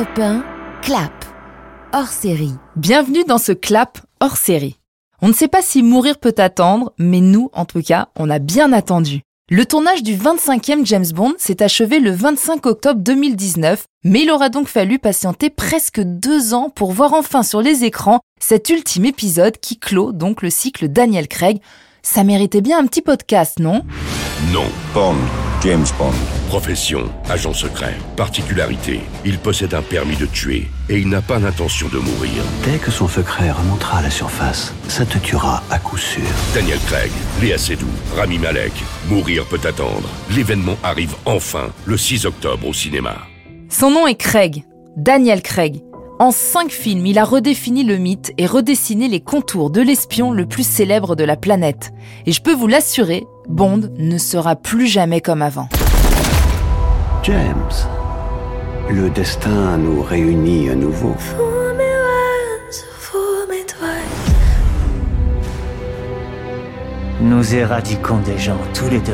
Europe 1, clap, hors série. Bienvenue dans ce clap hors série. On ne sait pas si mourir peut attendre, mais nous, en tout cas, on a bien attendu. Le tournage du 25e James Bond s'est achevé le 25 octobre 2019, mais il aura donc fallu patienter presque deux ans pour voir enfin sur les écrans cet ultime épisode qui clôt donc le cycle Daniel Craig. Ça méritait bien un petit podcast, non? Non. Bond, James Bond. Profession, agent secret. Particularité, il possède un permis de tuer et il n'a pas l'intention de mourir. Dès que son secret remontera à la surface, ça te tuera à coup sûr. Daniel Craig, Léa Seydoux, Rami Malek. Mourir peut attendre. L'événement arrive enfin le 6 octobre au cinéma. Son nom est Craig, Daniel Craig. En cinq films, il a redéfini le mythe et redessiné les contours de l'espion le plus célèbre de la planète. Et je peux vous l'assurer, Bond ne sera plus jamais comme avant. James, le destin nous réunit à nouveau. Nous éradiquons des gens tous les deux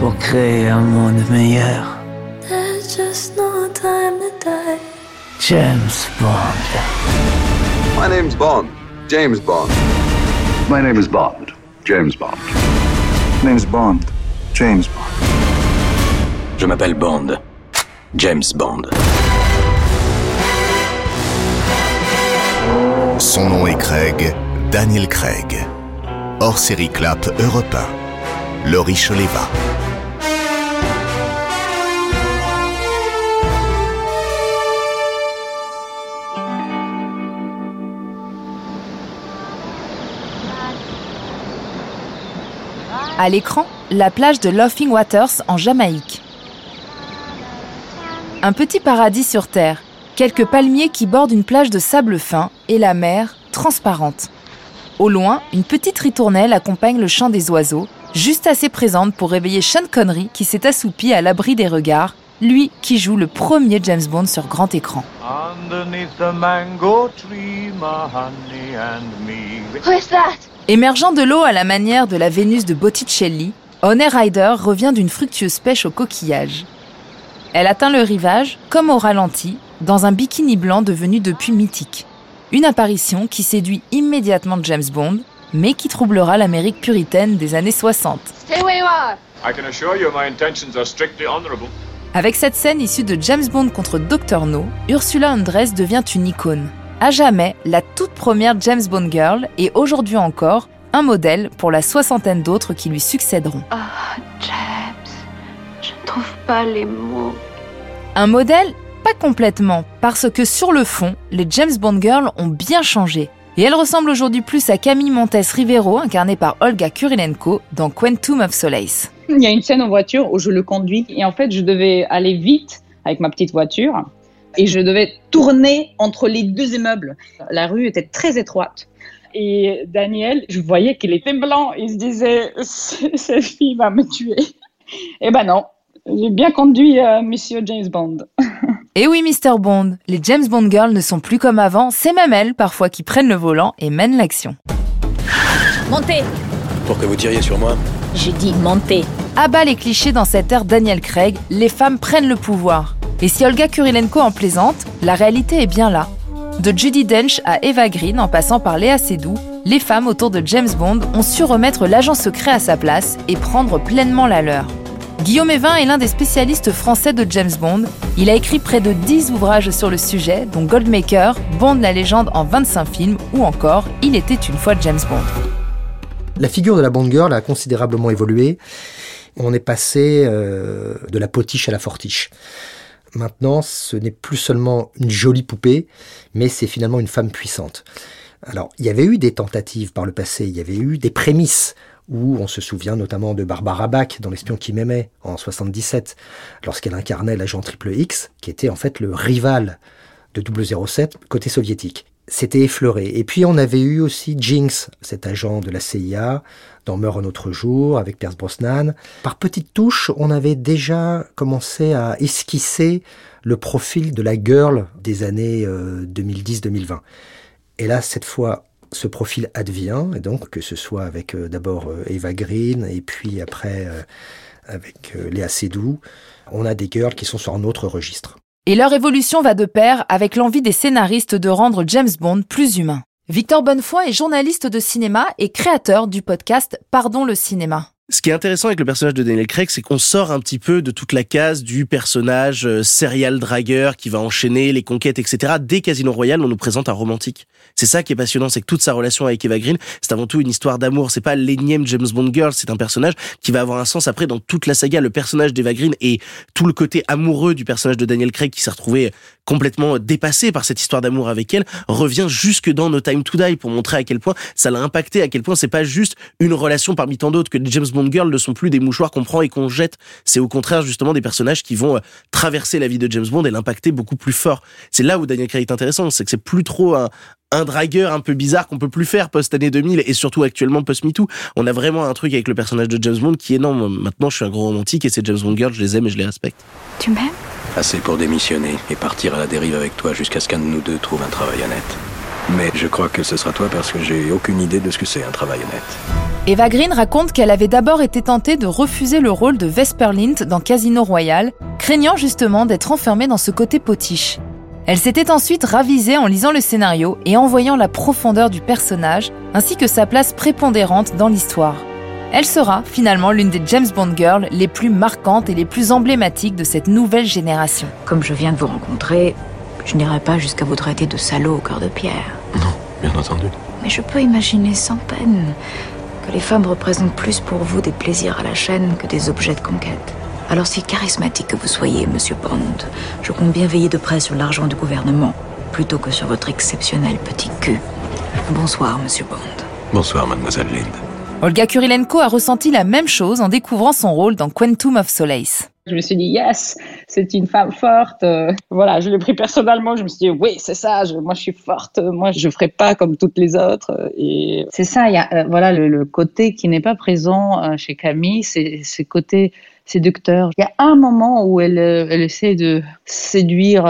pour créer un monde meilleur. There's just no time to die. James Bond. My name's Bond. James Bond. My name is Bond. James Bond. Name's Bond. James Bond. Je m'appelle Bond. James Bond. Son nom est Craig, Daniel Craig. Hors série Clap Europe 1. Laurie Choleva. À l'écran, la plage de Laughing Waters en Jamaïque. Un petit paradis sur Terre, quelques palmiers qui bordent une plage de sable fin et la mer transparente. Au loin, une petite ritournelle accompagne le chant des oiseaux, juste assez présente pour réveiller Sean Connery qui s'est assoupi à l'abri des regards, lui qui joue le premier James Bond sur grand écran. Underneath the mango tree, my honey and me. Who is that? Émergeant de l'eau à la manière de la Vénus de Botticelli, Honey Rider revient d'une fructueuse pêche au coquillage. Elle atteint le rivage, comme au ralenti, dans un bikini blanc devenu depuis mythique. Une apparition qui séduit immédiatement James Bond, mais qui troublera l'Amérique puritaine des années 60. Stay where you are. I can assure you my intentions are strictly honorable. Avec cette scène issue de James Bond contre Dr No, Ursula Andress devient une icône. À jamais, la toute première James Bond girl et aujourd'hui encore, un modèle pour la soixantaine d'autres qui lui succéderont. Ah, James. Je ne trouve pas les mots. Un modèle Pas complètement, parce que sur le fond, les James Bond girls ont bien changé. Et elles ressemblent aujourd'hui plus à Camille Montes Rivero, incarnée par Olga Kurilenko dans Quantum of Solace. Il y a une scène en voiture où je le conduis et en fait je devais aller vite avec ma petite voiture et je devais tourner entre les deux immeubles. La rue était très étroite. Et Daniel, je voyais qu'il était blanc. Il se disait, cette fille va me tuer. Eh ben non, j'ai bien conduit euh, Monsieur James Bond. Et oui, Mr. Bond, les James Bond girls ne sont plus comme avant, c'est même elles parfois qui prennent le volant et mènent l'action. Montez Pour que vous tiriez sur moi J'ai dit montez. À bas les clichés dans cette ère Daniel Craig, les femmes prennent le pouvoir. Et si Olga Kurilenko en plaisante, la réalité est bien là. De Judy Dench à Eva Green en passant par Léa Seydoux, les femmes autour de James Bond ont su remettre l'agent secret à sa place et prendre pleinement la leur. Guillaume Evin est l'un des spécialistes français de James Bond. Il a écrit près de 10 ouvrages sur le sujet, dont Goldmaker, Bond la légende en 25 films ou encore Il était une fois James Bond. La figure de la Bond Girl a considérablement évolué. On est passé euh, de la potiche à la fortiche. Maintenant, ce n'est plus seulement une jolie poupée, mais c'est finalement une femme puissante. Alors, il y avait eu des tentatives par le passé, il y avait eu des prémices où on se souvient notamment de Barbara Bach dans L'espion qui m'aimait en 77, lorsqu'elle incarnait l'agent Triple X, qui était en fait le rival de 007 côté soviétique. C'était effleuré. Et puis on avait eu aussi Jinx, cet agent de la CIA, dans Meurt un autre jour, avec Pierce Brosnan. Par petites touches, on avait déjà commencé à esquisser le profil de la girl des années 2010-2020. Et là, cette fois, ce profil advient, et donc que ce soit avec euh, d'abord euh, Eva Green et puis après euh, avec euh, Léa Seydoux, on a des girls qui sont sur un autre registre. Et leur évolution va de pair avec l'envie des scénaristes de rendre James Bond plus humain. Victor Bonnefoy est journaliste de cinéma et créateur du podcast Pardon le cinéma. Ce qui est intéressant avec le personnage de Daniel Craig, c'est qu'on sort un petit peu de toute la case du personnage euh, serial dragueur qui va enchaîner les conquêtes, etc. Dès Casino Royale, on nous présente un romantique. C'est ça qui est passionnant, c'est que toute sa relation avec Eva Green, c'est avant tout une histoire d'amour. C'est pas l'énième James Bond girl, c'est un personnage qui va avoir un sens après dans toute la saga. Le personnage d'Eva Green et tout le côté amoureux du personnage de Daniel Craig qui s'est retrouvé complètement dépassé par cette histoire d'amour avec elle revient jusque dans No Time to Die pour montrer à quel point ça l'a impacté, à quel point c'est pas juste une relation parmi tant d'autres que James Bond girls ne sont plus des mouchoirs qu'on prend et qu'on jette. C'est au contraire justement des personnages qui vont euh, traverser la vie de James Bond et l'impacter beaucoup plus fort. C'est là où Daniel Craig est intéressant, c'est que c'est plus trop un, un dragueur un peu bizarre qu'on peut plus faire post année 2000 et surtout actuellement post MeToo. On a vraiment un truc avec le personnage de James Bond qui est non, maintenant je suis un gros romantique et ces James Bond girls, je les aime et je les respecte. Tu m'aimes? Assez pour démissionner et partir à la dérive avec toi jusqu'à ce qu'un de nous deux trouve un travail honnête. Mais je crois que ce sera toi parce que j'ai aucune idée de ce que c'est un travail honnête. Eva Green raconte qu'elle avait d'abord été tentée de refuser le rôle de Vesper Lint dans Casino Royale, craignant justement d'être enfermée dans ce côté potiche. Elle s'était ensuite ravisée en lisant le scénario et en voyant la profondeur du personnage, ainsi que sa place prépondérante dans l'histoire. Elle sera finalement l'une des James Bond girls les plus marquantes et les plus emblématiques de cette nouvelle génération. Comme je viens de vous rencontrer, je n'irai pas jusqu'à vous traiter de salaud au cœur de pierre. Bien entendu. Mais je peux imaginer sans peine que les femmes représentent plus pour vous des plaisirs à la chaîne que des objets de conquête. Alors si charismatique que vous soyez, monsieur Bond, je compte bien veiller de près sur l'argent du gouvernement, plutôt que sur votre exceptionnel petit cul. Bonsoir, monsieur Bond. Bonsoir, mademoiselle Lind. Olga Kurilenko a ressenti la même chose en découvrant son rôle dans Quantum of Solace. Je me suis dit, yes, c'est une femme forte. Euh, voilà, je l'ai pris personnellement. Je me suis dit, oui, c'est ça, moi je suis forte. Moi, je ne ferai pas comme toutes les autres. Et c'est ça, y a euh, voilà, le, côté qui n'est pas présent euh, chez Camille, c'est ce côté séducteur. Il y a un moment où elle, elle essaie de séduire,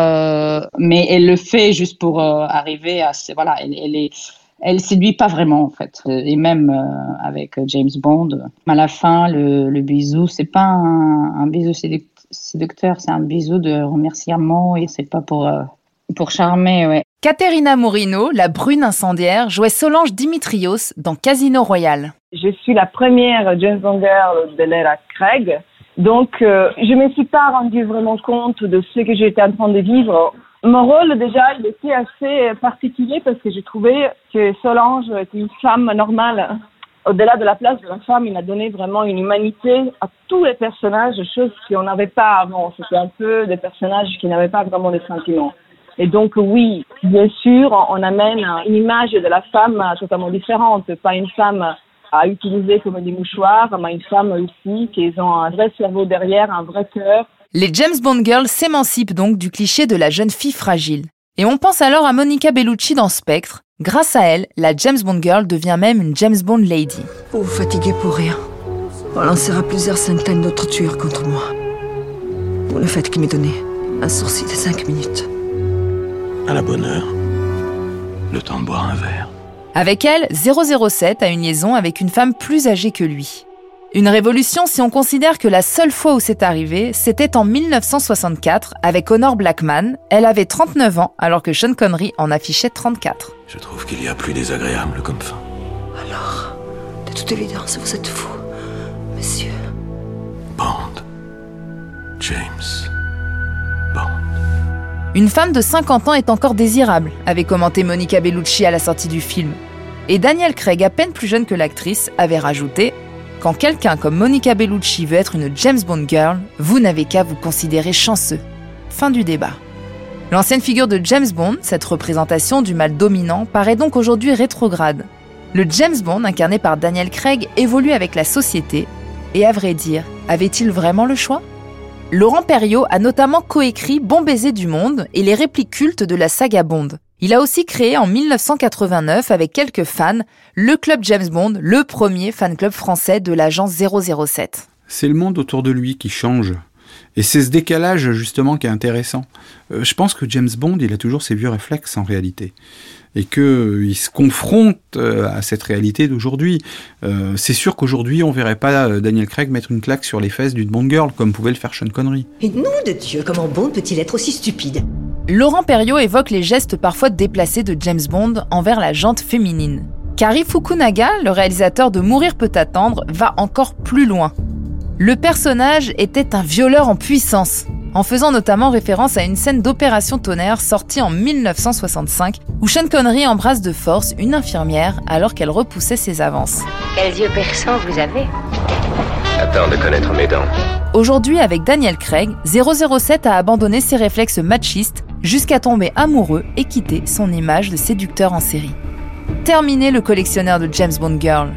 mais elle le fait juste pour arriver à. Voilà, elle est elle séduit pas vraiment en fait. Et même euh, avec James Bond, à la fin, le, le bisou, c'est pas un, bisou séducteur, c'est un bisou de remerciement et c'est pas pour euh, pour charmer, ouais. Caterina Morino, la brune incendiaire, jouait Solange Dimitrios dans Casino Royale. Je suis la première James Bond girl de l'ère Craig. Donc, euh, je me suis pas rendu vraiment compte de ce que j'étais en train de vivre mon rôle, déjà, il était assez particulier parce que j'ai trouvé que Solange était une femme normale. Au-delà de la place de la femme, il a donné vraiment une humanité à tous les personnages, chose qu'on n'avait pas avant. C'était un peu des personnages qui n'avaient pas vraiment de sentiments. Et donc, oui, bien sûr, on amène une image de la femme totalement différente. Pas une femme à utiliser comme des mouchoirs, mais une femme aussi qui ont un vrai cerveau derrière, un vrai cœur, les James Bond Girls s'émancipent donc du cliché de la jeune fille fragile. Et on pense alors à Monica Bellucci dans Spectre. Grâce à elle, la James Bond Girl devient même une James Bond Lady. Vous vous fatiguez pour rien. On lancera plusieurs centaines d'autres tueurs contre moi. Pour le fait qu'il m'ait donné un sourcil de 5 minutes. À la bonne heure. Le temps de boire un verre. Avec elle, 007 a une liaison avec une femme plus âgée que lui. Une révolution si on considère que la seule fois où c'est arrivé, c'était en 1964 avec Honor Blackman. Elle avait 39 ans alors que Sean Connery en affichait 34. Je trouve qu'il y a plus désagréable comme fin. Alors, de toute évidence, vous êtes fou, monsieur. Bond. James. Bond. Une femme de 50 ans est encore désirable, avait commenté Monica Bellucci à la sortie du film. Et Daniel Craig, à peine plus jeune que l'actrice, avait rajouté quand quelqu'un comme Monica Bellucci veut être une James Bond girl, vous n'avez qu'à vous considérer chanceux. Fin du débat. L'ancienne figure de James Bond, cette représentation du mal dominant, paraît donc aujourd'hui rétrograde. Le James Bond incarné par Daniel Craig évolue avec la société, et à vrai dire, avait-il vraiment le choix? Laurent Perriot a notamment coécrit Bon baiser du monde et les répliques cultes de la saga Bond. Il a aussi créé en 1989 avec quelques fans le club James Bond, le premier fan club français de l'agence 007. C'est le monde autour de lui qui change. Et c'est ce décalage justement qui est intéressant. Euh, je pense que James Bond, il a toujours ses vieux réflexes en réalité. Et qu'il euh, se confronte euh, à cette réalité d'aujourd'hui. C'est sûr qu'aujourd'hui, on verrait pas Daniel Craig mettre une claque sur les fesses d'une Bond Girl, comme pouvait le faire Sean Connery. Et nom de Dieu, comment Bond peut-il être aussi stupide? Laurent Perriot évoque les gestes parfois déplacés de James Bond envers la jante féminine. Kari Fukunaga, le réalisateur de Mourir peut attendre, va encore plus loin. Le personnage était un violeur en puissance, en faisant notamment référence à une scène d'Opération Tonnerre sortie en 1965, où Sean Connery embrasse de force une infirmière alors qu'elle repoussait ses avances. Quels yeux perçants vous avez Attends de connaître mes dents. Aujourd'hui, avec Daniel Craig, 007 a abandonné ses réflexes machistes jusqu'à tomber amoureux et quitter son image de séducteur en série. Terminé le collectionneur de James Bond Girl.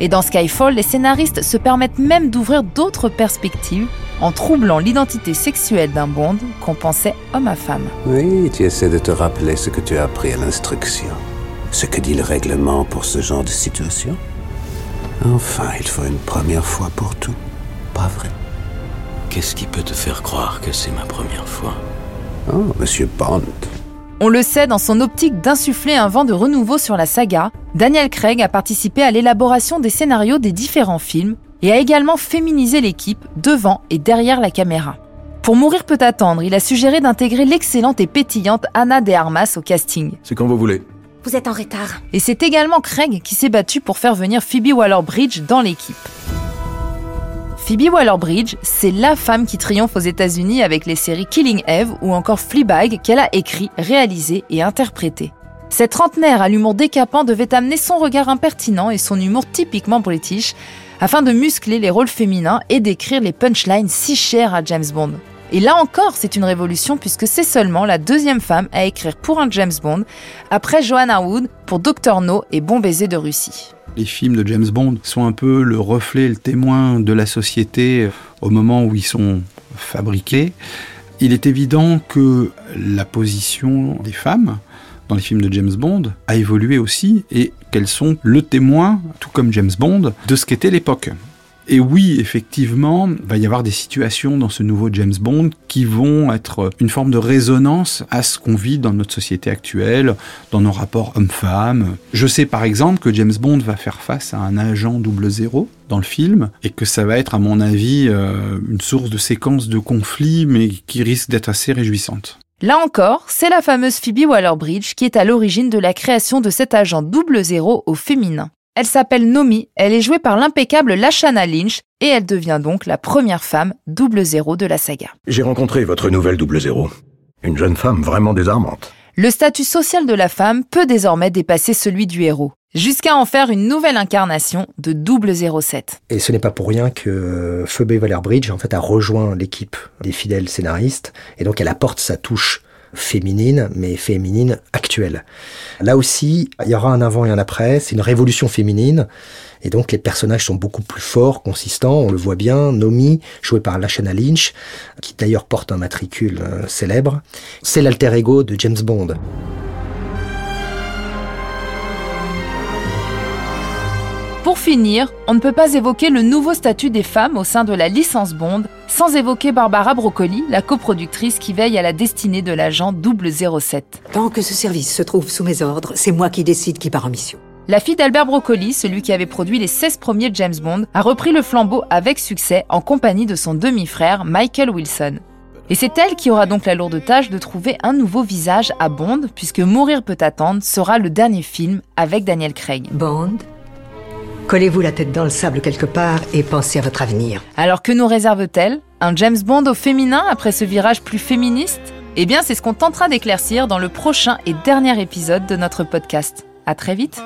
Et dans Skyfall, les scénaristes se permettent même d'ouvrir d'autres perspectives en troublant l'identité sexuelle d'un Bond qu'on pensait homme à femme. Oui, tu essaies de te rappeler ce que tu as appris à l'instruction. Ce que dit le règlement pour ce genre de situation. Enfin, il faut une première fois pour tout. Pas vrai? Qu'est-ce qui peut te faire croire que c'est ma première fois? Oh, monsieur Bond. On le sait, dans son optique d'insuffler un vent de renouveau sur la saga, Daniel Craig a participé à l'élaboration des scénarios des différents films et a également féminisé l'équipe devant et derrière la caméra. Pour Mourir peut attendre, il a suggéré d'intégrer l'excellente et pétillante Anna de Armas au casting. C'est quand vous voulez. Vous êtes en retard. Et c'est également Craig qui s'est battu pour faire venir Phoebe Waller-Bridge dans l'équipe. Phoebe Waller-Bridge, c'est la femme qui triomphe aux États-Unis avec les séries Killing Eve ou encore Fleabag qu'elle a écrit, réalisé et interprété. Cette trentenaire à l'humour décapant devait amener son regard impertinent et son humour typiquement british afin de muscler les rôles féminins et d'écrire les punchlines si chères à James Bond. Et là encore, c'est une révolution puisque c'est seulement la deuxième femme à écrire pour un James Bond, après Joanna Wood pour Dr No et Bon baiser de Russie. Les films de James Bond sont un peu le reflet, le témoin de la société au moment où ils sont fabriqués. Il est évident que la position des femmes dans les films de James Bond a évolué aussi et qu'elles sont le témoin, tout comme James Bond, de ce qu'était l'époque. Et oui, effectivement, il va y avoir des situations dans ce nouveau James Bond qui vont être une forme de résonance à ce qu'on vit dans notre société actuelle, dans nos rapports hommes-femmes. Je sais par exemple que James Bond va faire face à un agent double zéro dans le film et que ça va être à mon avis euh, une source de séquences de conflits mais qui risque d'être assez réjouissante. Là encore, c'est la fameuse Phoebe Waller-Bridge qui est à l'origine de la création de cet agent double zéro au féminin. Elle s'appelle Nomi, elle est jouée par l'impeccable Lashana Lynch et elle devient donc la première femme double zéro de la saga. J'ai rencontré votre nouvelle double zéro. Une jeune femme vraiment désarmante. Le statut social de la femme peut désormais dépasser celui du héros, jusqu'à en faire une nouvelle incarnation de 007. Et ce n'est pas pour rien que Phoebe Waller-Bridge en fait a rejoint l'équipe des fidèles scénaristes et donc elle apporte sa touche féminine, mais féminine actuelle. Là aussi, il y aura un avant et un après, c'est une révolution féminine, et donc les personnages sont beaucoup plus forts, consistants, on le voit bien, Nomi, jouée par Lashana Lynch, qui d'ailleurs porte un matricule euh, célèbre, c'est l'alter ego de James Bond. Pour finir, on ne peut pas évoquer le nouveau statut des femmes au sein de la licence Bond sans évoquer Barbara Broccoli, la coproductrice qui veille à la destinée de l'agent 007. Tant que ce service se trouve sous mes ordres, c'est moi qui décide qui part en mission. La fille d'Albert Broccoli, celui qui avait produit les 16 premiers James Bond, a repris le flambeau avec succès en compagnie de son demi-frère Michael Wilson. Et c'est elle qui aura donc la lourde tâche de trouver un nouveau visage à Bond, puisque Mourir peut attendre sera le dernier film avec Daniel Craig. Bond Collez-vous la tête dans le sable quelque part et pensez à votre avenir. Alors que nous réserve-t-elle Un James Bond au féminin après ce virage plus féministe? Eh bien, c'est ce qu'on tentera d'éclaircir dans le prochain et dernier épisode de notre podcast. À très vite